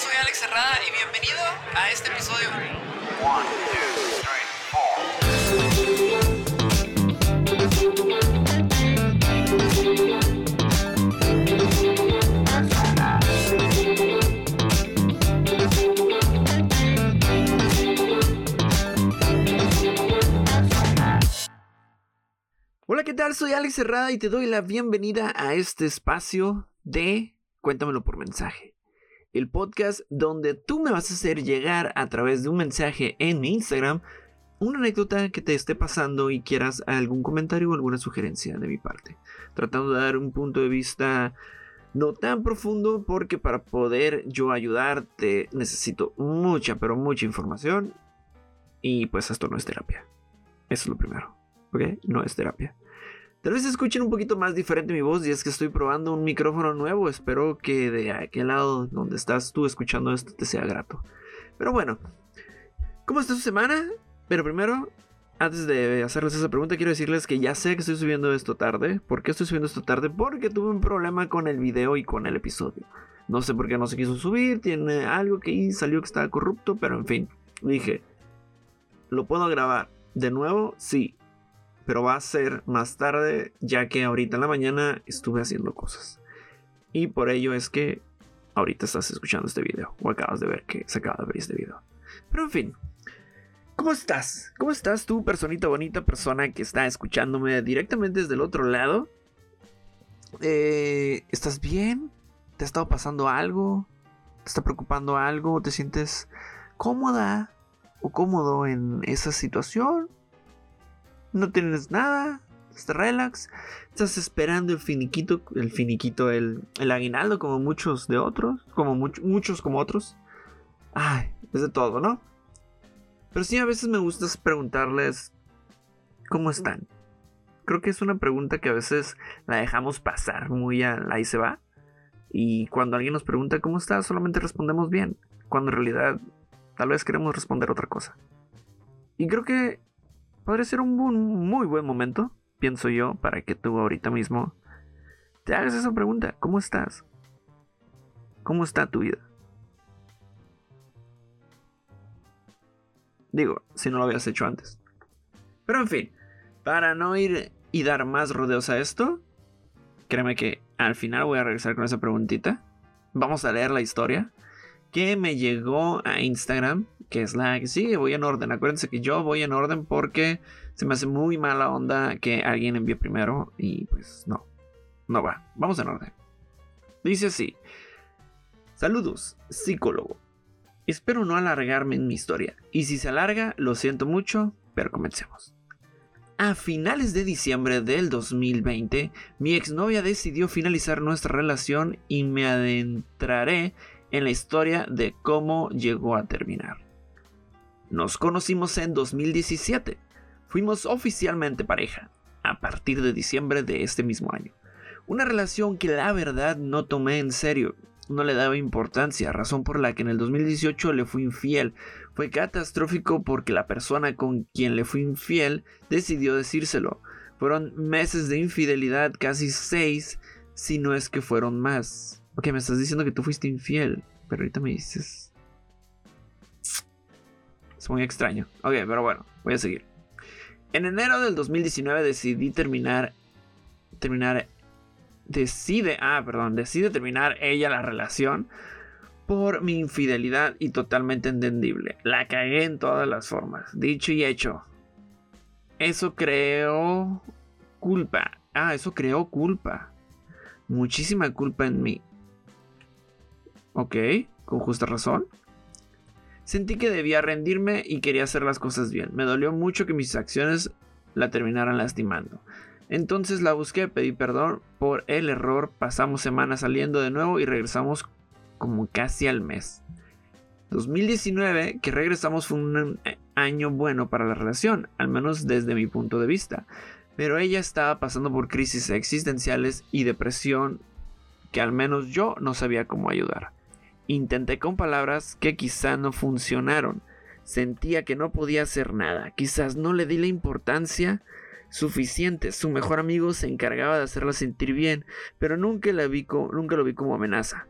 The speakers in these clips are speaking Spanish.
Soy Alex Cerrada y bienvenido a este episodio. Hola, ¿qué tal? Soy Alex Cerrada y te doy la bienvenida a este espacio de Cuéntamelo por mensaje. El podcast donde tú me vas a hacer llegar a través de un mensaje en mi Instagram una anécdota que te esté pasando y quieras algún comentario o alguna sugerencia de mi parte. Tratando de dar un punto de vista no tan profundo porque para poder yo ayudarte necesito mucha, pero mucha información. Y pues esto no es terapia. Eso es lo primero. ¿Ok? No es terapia. Tal vez escuchen un poquito más diferente mi voz y es que estoy probando un micrófono nuevo. Espero que de aquel lado donde estás tú escuchando esto te sea grato. Pero bueno, ¿cómo está su semana? Pero primero, antes de hacerles esa pregunta, quiero decirles que ya sé que estoy subiendo esto tarde. ¿Por qué estoy subiendo esto tarde? Porque tuve un problema con el video y con el episodio. No sé por qué no se quiso subir, tiene algo que salió que estaba corrupto, pero en fin, dije, ¿lo puedo grabar de nuevo? Sí, pero va a ser más tarde, ya que ahorita en la mañana estuve haciendo cosas. Y por ello es que ahorita estás escuchando este video, o acabas de ver que se acaba de ver este video. Pero en fin, ¿cómo estás? ¿Cómo estás tú, personita bonita, persona que está escuchándome directamente desde el otro lado? Eh, ¿Estás bien? ¿Te ha estado pasando algo? ¿Te está preocupando algo? ¿Te sientes cómoda o cómodo en esa situación? No tienes nada, estás relax, estás esperando el finiquito, el finiquito, el, el aguinaldo como muchos de otros, como muchos como otros. Ay, es de todo, ¿no? Pero sí, a veces me gusta preguntarles cómo están. Creo que es una pregunta que a veces la dejamos pasar muy a y se va. Y cuando alguien nos pregunta cómo estás, solamente respondemos bien. Cuando en realidad tal vez queremos responder otra cosa. Y creo que podría ser un, muy buen momento, pienso yo, para que tú ahorita mismo te hagas esa pregunta. ¿Cómo estás? ¿Cómo está tu vida? Digo, si no lo habías hecho antes. Pero en fin, para no ir y dar más rodeos a esto, créeme que al final voy a regresar con esa preguntita. Vamos a leer la historia que me llegó a Instagram, que es la que sigue, voy en orden. Acuérdense que yo voy en orden porque se me hace muy mala onda que alguien envíe primero y pues no, no va. Vamos en orden. Dice así. Saludos, psicólogo. Espero no alargarme en mi historia, y si se alarga, lo siento mucho, pero comencemos. A finales de diciembre del 2020, mi exnovia decidió finalizar nuestra relación y me adentraré en la historia de cómo llegó a terminar. Nos conocimos en 2017. Fuimos oficialmente pareja, a partir de diciembre de este mismo año. Una relación que la verdad no tomé en serio, no le daba importancia, razón por la que en el 2018 le fui infiel. Fue catastrófico porque la persona con quien le fui infiel decidió decírselo. Fueron meses de infidelidad, casi seis, si no es que fueron más. Ok, me estás diciendo que tú fuiste infiel, pero ahorita me dices... Es muy extraño. Ok, pero bueno, voy a seguir. En enero del 2019 decidí terminar... Terminar... Decide... Ah, perdón. Decide terminar ella la relación por mi infidelidad y totalmente entendible. La cagué en todas las formas. Dicho y hecho. Eso creó culpa. Ah, eso creó culpa. Muchísima culpa en mí. Ok, con justa razón. Sentí que debía rendirme y quería hacer las cosas bien. Me dolió mucho que mis acciones la terminaran lastimando. Entonces la busqué, pedí perdón por el error, pasamos semanas saliendo de nuevo y regresamos como casi al mes. 2019, que regresamos fue un año bueno para la relación, al menos desde mi punto de vista. Pero ella estaba pasando por crisis existenciales y depresión que al menos yo no sabía cómo ayudar. Intenté con palabras que quizá no funcionaron. Sentía que no podía hacer nada. Quizás no le di la importancia suficiente. Su mejor amigo se encargaba de hacerla sentir bien, pero nunca, la vi nunca lo vi como amenaza.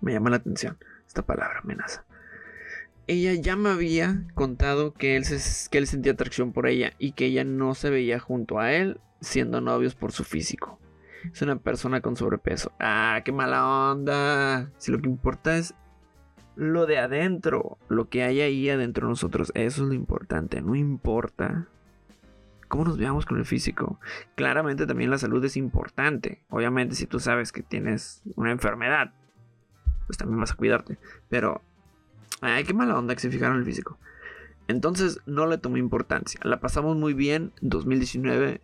me llama la atención esta palabra, amenaza. Ella ya me había contado que él, se, que él sentía atracción por ella y que ella no se veía junto a él siendo novios por su físico. Es una persona con sobrepeso. Ah, qué mala onda. Si lo que importa es lo de adentro, lo que hay ahí adentro de nosotros, eso es lo importante. No importa cómo nos veamos con el físico. Claramente también la salud es importante. Obviamente si tú sabes que tienes una enfermedad, pues también vas a cuidarte. Pero, ay, qué mala onda que se fijaron en el físico. Entonces no le tomé importancia. La pasamos muy bien. 2019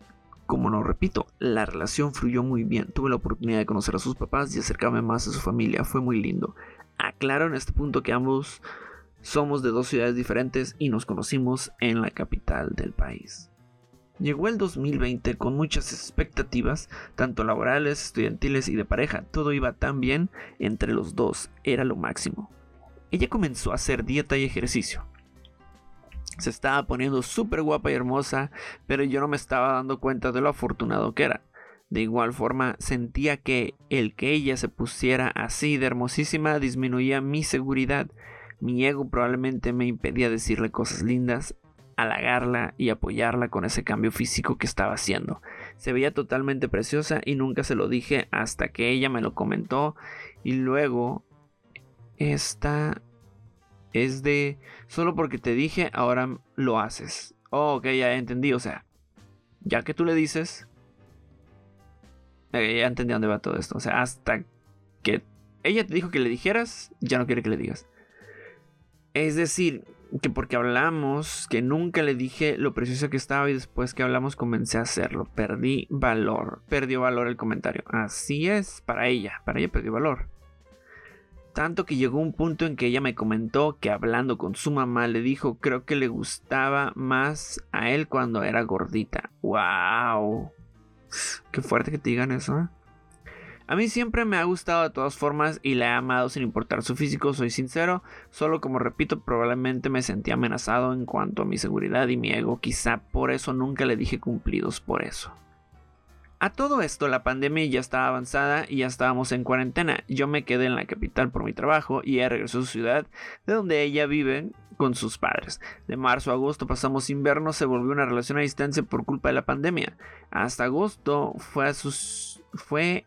como no repito, la relación fluyó muy bien. Tuve la oportunidad de conocer a sus papás y acercarme más a su familia. Fue muy lindo. Aclaro en este punto que ambos somos de dos ciudades diferentes y nos conocimos en la capital del país. Llegó el 2020 con muchas expectativas, tanto laborales, estudiantiles y de pareja. Todo iba tan bien entre los dos, era lo máximo. Ella comenzó a hacer dieta y ejercicio. Se estaba poniendo súper guapa y hermosa, pero yo no me estaba dando cuenta de lo afortunado que era. De igual forma, sentía que el que ella se pusiera así de hermosísima disminuía mi seguridad. Mi ego probablemente me impedía decirle cosas lindas, halagarla y apoyarla con ese cambio físico que estaba haciendo. Se veía totalmente preciosa y nunca se lo dije hasta que ella me lo comentó y luego esta es de solo porque te dije, ahora lo haces. Oh, ok, ya entendí. O sea, ya que tú le dices, ya entendí dónde va todo esto. O sea, hasta que ella te dijo que le dijeras, ya no quiere que le digas. Es decir, que porque hablamos, que nunca le dije lo precioso que estaba y después que hablamos comencé a hacerlo. Perdí valor. Perdió valor el comentario. Así es, para ella. Para ella perdió valor. Tanto que llegó un punto en que ella me comentó que hablando con su mamá le dijo creo que le gustaba más a él cuando era gordita. ¡Wow! Qué fuerte que te digan eso. ¿eh? A mí siempre me ha gustado de todas formas y la he amado sin importar su físico, soy sincero, solo como repito probablemente me sentí amenazado en cuanto a mi seguridad y mi ego, quizá por eso nunca le dije cumplidos por eso. A todo esto, la pandemia ya estaba avanzada y ya estábamos en cuarentena. Yo me quedé en la capital por mi trabajo y ella regresó a su ciudad, de donde ella vive con sus padres. De marzo a agosto pasamos invierno, se volvió una relación a distancia por culpa de la pandemia. Hasta agosto fue a sus. fue.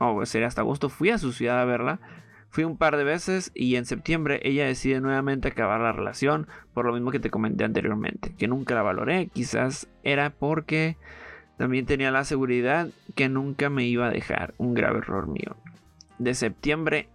Hasta agosto fui a su ciudad a verla. Fui un par de veces y en septiembre ella decide nuevamente acabar la relación, por lo mismo que te comenté anteriormente, que nunca la valoré, quizás era porque también tenía la seguridad que nunca me iba a dejar, un grave error mío. De septiembre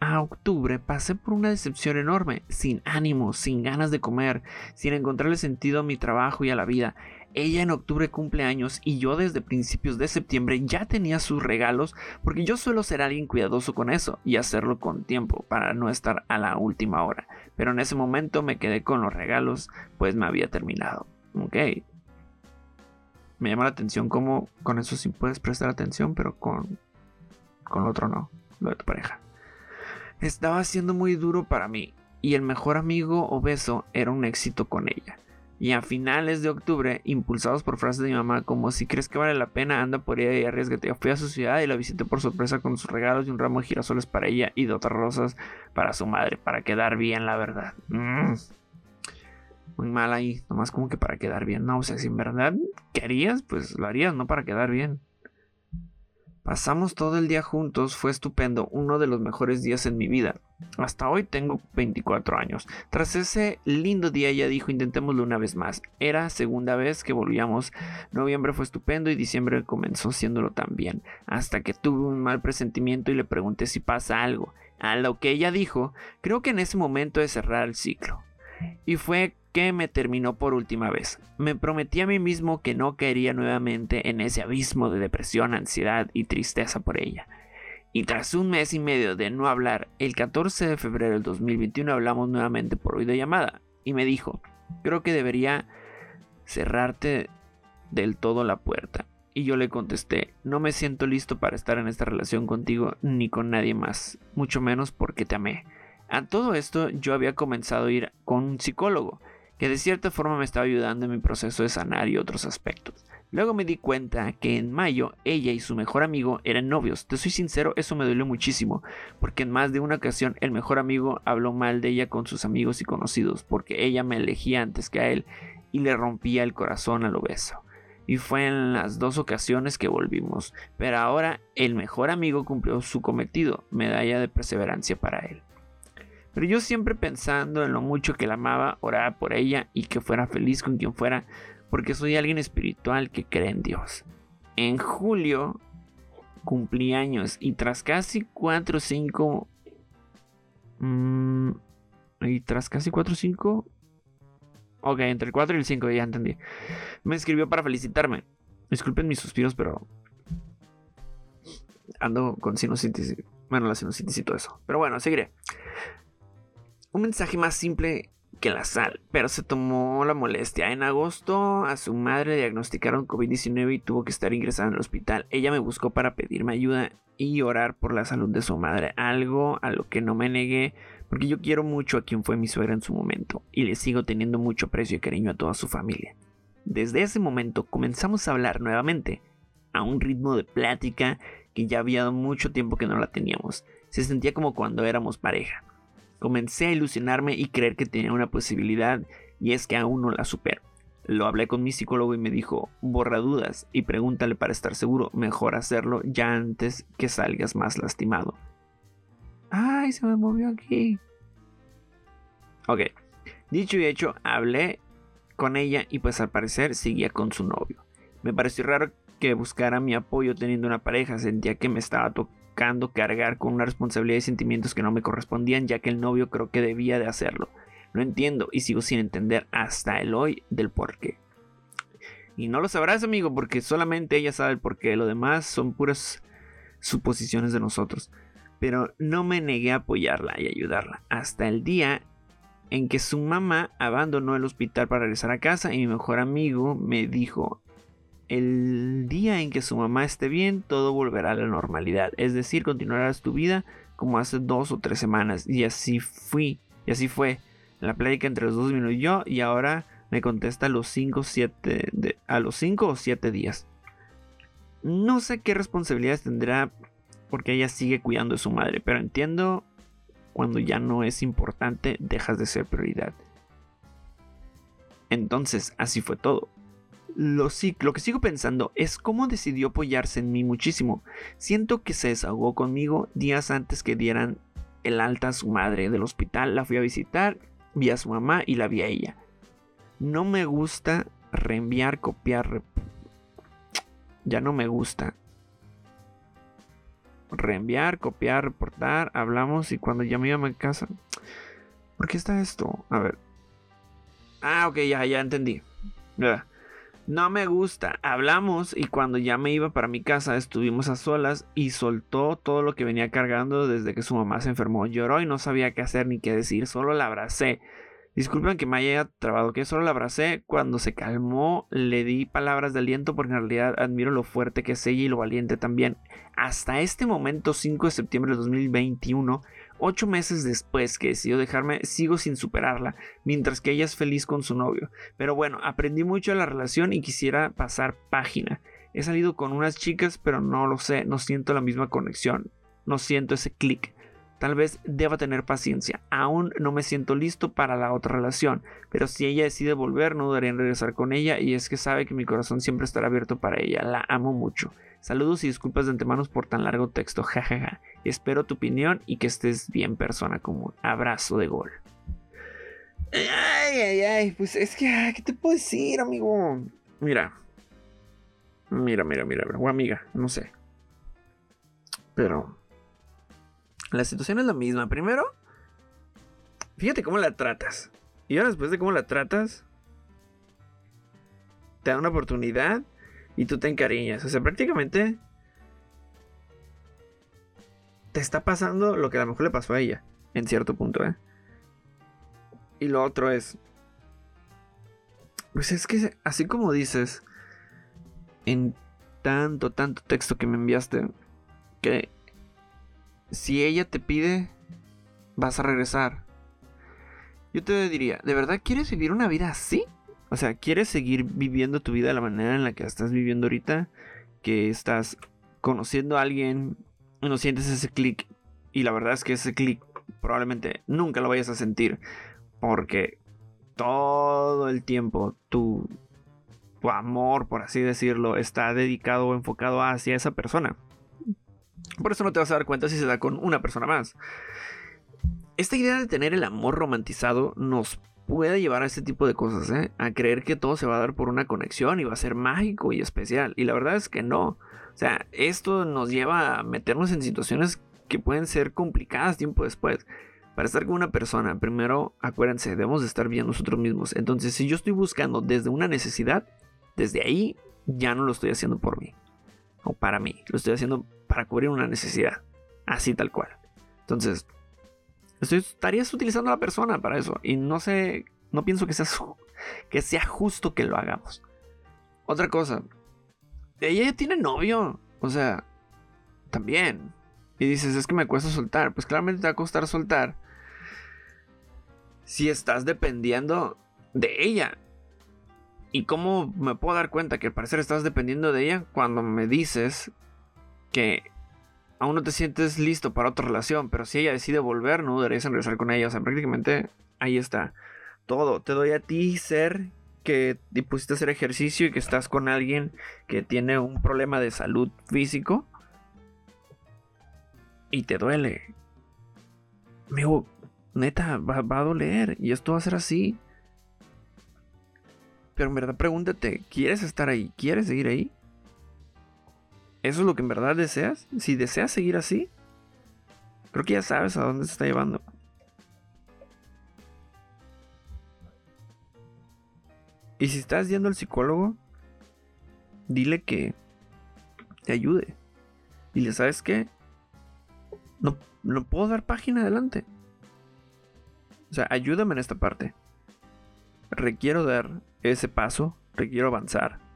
a octubre pasé por una decepción enorme, sin ánimo, sin ganas de comer, sin encontrarle sentido a mi trabajo y a la vida. Ella en octubre cumple años y yo desde principios de septiembre ya tenía sus regalos porque yo suelo ser alguien cuidadoso con eso y hacerlo con tiempo para no estar a la última hora. Pero en ese momento me quedé con los regalos pues me había terminado. Ok, me llama la atención cómo con eso sí puedes prestar atención, pero con, con otro no, lo de tu pareja. Estaba siendo muy duro para mí y el mejor amigo obeso era un éxito con ella. Y a finales de octubre, impulsados por frases de mi mamá como si crees que vale la pena, anda por ella y arriesgate. Fui a su ciudad y la visité por sorpresa con sus regalos y un ramo de girasoles para ella y de otras rosas para su madre, para quedar bien, la verdad. Mm muy mal ahí, nomás como que para quedar bien. No, o sea, si en verdad querías, pues lo harías, no para quedar bien. Pasamos todo el día juntos, fue estupendo, uno de los mejores días en mi vida. Hasta hoy tengo 24 años. Tras ese lindo día ella dijo intentémoslo una vez más. Era segunda vez que volvíamos. Noviembre fue estupendo y diciembre comenzó siéndolo también. Hasta que tuve un mal presentimiento y le pregunté si pasa algo. A lo que ella dijo, creo que en ese momento es cerrar el ciclo. Y fue que me terminó por última vez. Me prometí a mí mismo que no caería nuevamente en ese abismo de depresión, ansiedad y tristeza por ella. Y tras un mes y medio de no hablar, el 14 de febrero del 2021 hablamos nuevamente por videollamada y me dijo, creo que debería cerrarte del todo la puerta. Y yo le contesté, no me siento listo para estar en esta relación contigo ni con nadie más, mucho menos porque te amé. A todo esto yo había comenzado a ir con un psicólogo que de cierta forma me estaba ayudando en mi proceso de sanar y otros aspectos. Luego me di cuenta que en mayo ella y su mejor amigo eran novios. Te soy sincero, eso me dolió muchísimo, porque en más de una ocasión el mejor amigo habló mal de ella con sus amigos y conocidos, porque ella me elegía antes que a él y le rompía el corazón a lo beso. Y fue en las dos ocasiones que volvimos, pero ahora el mejor amigo cumplió su cometido, medalla de perseverancia para él. Pero yo siempre pensando en lo mucho que la amaba, oraba por ella y que fuera feliz con quien fuera, porque soy alguien espiritual que cree en Dios. En julio cumplí años y tras casi 4 o 5... y tras casi 4 o 5... Ok, entre el 4 y el 5 ya entendí. Me escribió para felicitarme. Disculpen mis suspiros, pero... Ando con sinusitis. Bueno, la sinusitis y todo eso. Pero bueno, seguiré. Un mensaje más simple que la sal, pero se tomó la molestia. En agosto a su madre diagnosticaron COVID-19 y tuvo que estar ingresada en el hospital. Ella me buscó para pedirme ayuda y orar por la salud de su madre, algo a lo que no me negué porque yo quiero mucho a quien fue mi suegra en su momento y le sigo teniendo mucho aprecio y cariño a toda su familia. Desde ese momento comenzamos a hablar nuevamente, a un ritmo de plática que ya había mucho tiempo que no la teníamos. Se sentía como cuando éramos pareja. Comencé a ilusionarme y creer que tenía una posibilidad y es que aún no la supero. Lo hablé con mi psicólogo y me dijo, borra dudas y pregúntale para estar seguro, mejor hacerlo ya antes que salgas más lastimado. ¡Ay, se me movió aquí! Ok, dicho y hecho, hablé con ella y pues al parecer seguía con su novio. Me pareció raro que buscara mi apoyo teniendo una pareja, sentía que me estaba tocando cargar con una responsabilidad y sentimientos que no me correspondían, ya que el novio creo que debía de hacerlo. No entiendo y sigo sin entender hasta el hoy del por qué. Y no lo sabrás, amigo, porque solamente ella sabe el por qué. Lo demás son puras suposiciones de nosotros. Pero no me negué a apoyarla y ayudarla. Hasta el día en que su mamá abandonó el hospital para regresar a casa y mi mejor amigo me dijo, el día en que su mamá esté bien, todo volverá a la normalidad. Es decir, continuarás tu vida como hace dos o tres semanas. Y así fui. Y así fue. La plática entre los dos minutos yo. Y ahora me contesta a los 5 siete a los 5 o 7 días. No sé qué responsabilidades tendrá porque ella sigue cuidando de su madre, pero entiendo cuando ya no es importante, dejas de ser prioridad. Entonces, así fue todo. Lo, lo, que sigo pensando es cómo decidió apoyarse en mí muchísimo. Siento que se desahogó conmigo días antes que dieran el alta a su madre del hospital. La fui a visitar, vi a su mamá y la vi a ella. No me gusta reenviar, copiar. Ya no me gusta. Reenviar, copiar, reportar. Hablamos y cuando ya me iba a mi casa. ¿Por qué está esto? A ver. Ah, ok, ya, ya entendí. No me gusta. Hablamos y cuando ya me iba para mi casa estuvimos a solas y soltó todo lo que venía cargando desde que su mamá se enfermó. Lloró y no sabía qué hacer ni qué decir, solo la abracé. Disculpen que me haya trabado, que solo la abracé. Cuando se calmó, le di palabras de aliento porque en realidad admiro lo fuerte que es ella y lo valiente también. Hasta este momento, 5 de septiembre de 2021, Ocho meses después que decidió dejarme, sigo sin superarla, mientras que ella es feliz con su novio. Pero bueno, aprendí mucho de la relación y quisiera pasar página. He salido con unas chicas, pero no lo sé, no siento la misma conexión, no siento ese clic. Tal vez deba tener paciencia. Aún no me siento listo para la otra relación, pero si ella decide volver, no dudaré en regresar con ella y es que sabe que mi corazón siempre estará abierto para ella. La amo mucho. Saludos y disculpas de antemano por tan largo texto, jajaja. Espero tu opinión y que estés bien, persona común. Abrazo de gol. Ay, ay, ay, pues es que, ¿qué te puedo decir, amigo? Mira. Mira, mira, mira, o amiga, no sé. Pero... La situación es la misma. Primero, fíjate cómo la tratas. Y ahora después de cómo la tratas, te da una oportunidad y tú te encariñas. O sea, prácticamente te está pasando lo que a lo mejor le pasó a ella, en cierto punto, ¿eh? Y lo otro es, pues es que así como dices, en tanto, tanto texto que me enviaste, que si ella te pide, vas a regresar. Yo te diría, ¿de verdad quieres vivir una vida así? O sea, ¿quieres seguir viviendo tu vida de la manera en la que estás viviendo ahorita? Que estás conociendo a alguien y no sientes ese clic. Y la verdad es que ese clic probablemente nunca lo vayas a sentir. Porque todo el tiempo tu, tu amor, por así decirlo, está dedicado o enfocado hacia esa persona. Por eso no te vas a dar cuenta si se da con una persona más. Esta idea de tener el amor romantizado nos puede llevar a este tipo de cosas, ¿eh? A creer que todo se va a dar por una conexión y va a ser mágico y especial. Y la verdad es que no. O sea, esto nos lleva a meternos en situaciones que pueden ser complicadas tiempo después. Para estar con una persona, primero acuérdense, debemos de estar bien nosotros mismos. Entonces, si yo estoy buscando desde una necesidad, desde ahí ya no lo estoy haciendo por mí. O para mí. Lo estoy haciendo para cubrir una necesidad. Así tal cual. Entonces, estarías utilizando a la persona para eso. Y no sé, no pienso que sea, justo que lo hagamos. Otra cosa, ella ya tiene novio. O sea, también. Y dices, es que me cuesta soltar. Pues claramente te va a costar soltar. Si estás dependiendo de ella. ¿Y cómo me puedo dar cuenta que al parecer estás dependiendo de ella? Cuando me dices que aún no te sientes listo para otra relación, pero si ella decide volver, no deberías regresar con ella. O sea, prácticamente ahí está. Todo. Te doy a ti ser que te pusiste a hacer ejercicio y que estás con alguien que tiene un problema de salud físico y te duele. Amigo, neta, va, va, a doler y esto va a ser así. Pero en verdad pregúntate, ¿quieres estar ahí? ¿Quieres seguir ahí? ¿Eso es lo que en verdad deseas? Si deseas seguir así, creo que ya sabes a dónde se está llevando. Y si estás yendo al psicólogo, dile que te ayude. Dile, ¿sabes qué? No, no puedo dar página adelante. O sea, ayúdame en esta parte. Requiero dar ese paso, requiero avanzar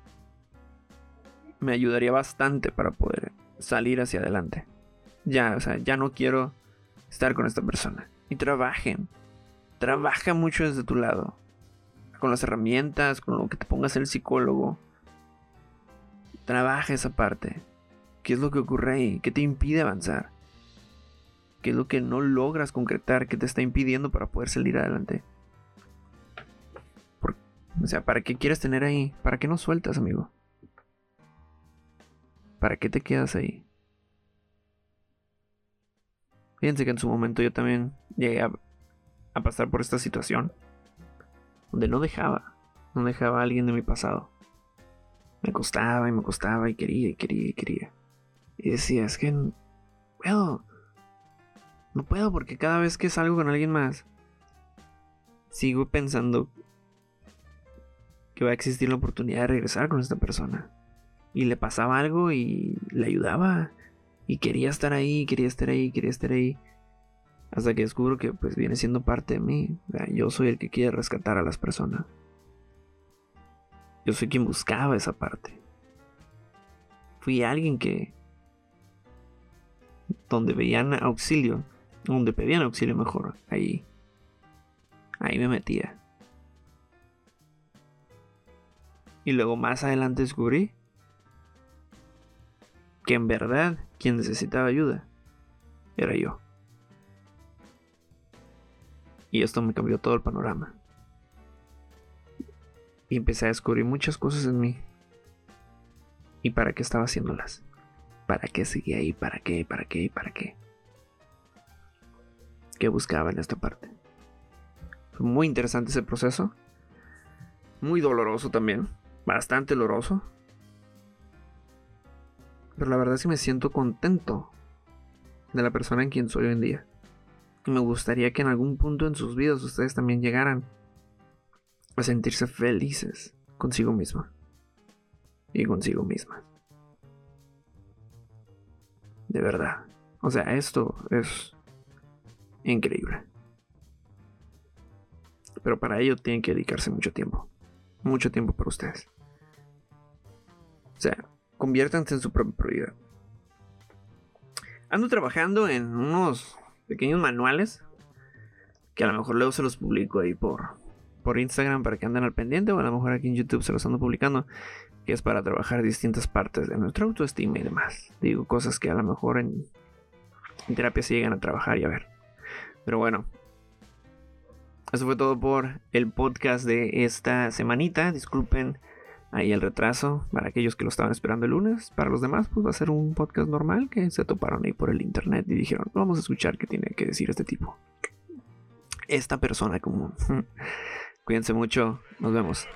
me ayudaría bastante para poder salir hacia adelante. Ya, o sea, ya no quiero estar con esta persona. Y trabajen. Trabaja mucho desde tu lado. Con las herramientas, con lo que te pongas el psicólogo. Trabaja esa parte. ¿Qué es lo que ocurre ahí? ¿Qué te impide avanzar? ¿Qué es lo que no logras concretar? ¿Qué te está impidiendo para poder salir adelante? o sea, ¿para qué quieres tener ahí? ¿Para qué no sueltas, amigo? ¿Para qué te quedas ahí? Fíjense que en su momento yo también llegué a, pasar por esta situación. Donde no dejaba. No dejaba a alguien de mi pasado. Me costaba y me costaba y quería y quería y quería. Y decía, es que no puedo. No puedo porque cada vez que salgo con alguien más, sigo pensando que va a existir la oportunidad de regresar con esta persona y le pasaba algo y le ayudaba. Y quería estar ahí, quería estar ahí, quería estar ahí. Hasta que descubro que pues viene siendo parte de mí. yo soy el que quiere rescatar a las personas. Yo soy quien buscaba esa parte. Fui alguien que... Donde veían auxilio. Donde pedían auxilio mejor. Ahí. Ahí me metía. Y luego más adelante descubrí que en verdad quien necesitaba ayuda era yo. Y esto me cambió todo el panorama. Y empecé a descubrir muchas cosas en mí. ¿Y para qué estaba haciéndolas? ¿Para qué seguía ahí? ¿Para qué? ¿Para qué? ¿Para qué? ¿Qué buscaba en esta parte? Fue muy interesante ese proceso. Muy doloroso también. Bastante doloroso. Pero la verdad es que me siento contento de la persona en quien soy hoy en día. Y me gustaría que en algún punto en sus vidas ustedes también llegaran a sentirse felices consigo misma. Y consigo misma. De verdad. O sea, esto es increíble. Pero para ello tienen que dedicarse mucho tiempo. Mucho tiempo para ustedes. O sea, conviértanse en su propia prioridad. Ando trabajando en unos pequeños manuales que a lo mejor luego se los publico ahí por, por Instagram para que anden al pendiente o a lo mejor aquí en YouTube se los ando publicando, que es para trabajar distintas partes de nuestra autoestima y demás. Digo cosas que a lo mejor en, en terapia se llegan a trabajar y a ver. Pero bueno, eso fue todo por el podcast de esta semanita. Disculpen ahí el retraso para aquellos que lo estaban esperando el lunes. Para los demás, pues va a ser un podcast normal que se toparon ahí por el internet y dijeron, vamos a escuchar qué tiene que decir este tipo. Esta persona común. Cuídense mucho. Nos vemos.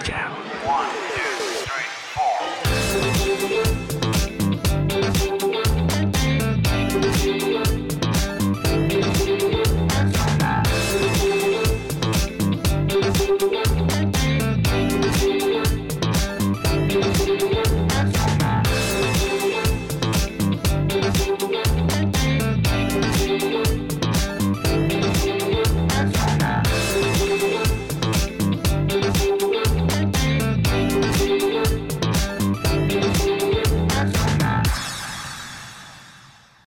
Chao.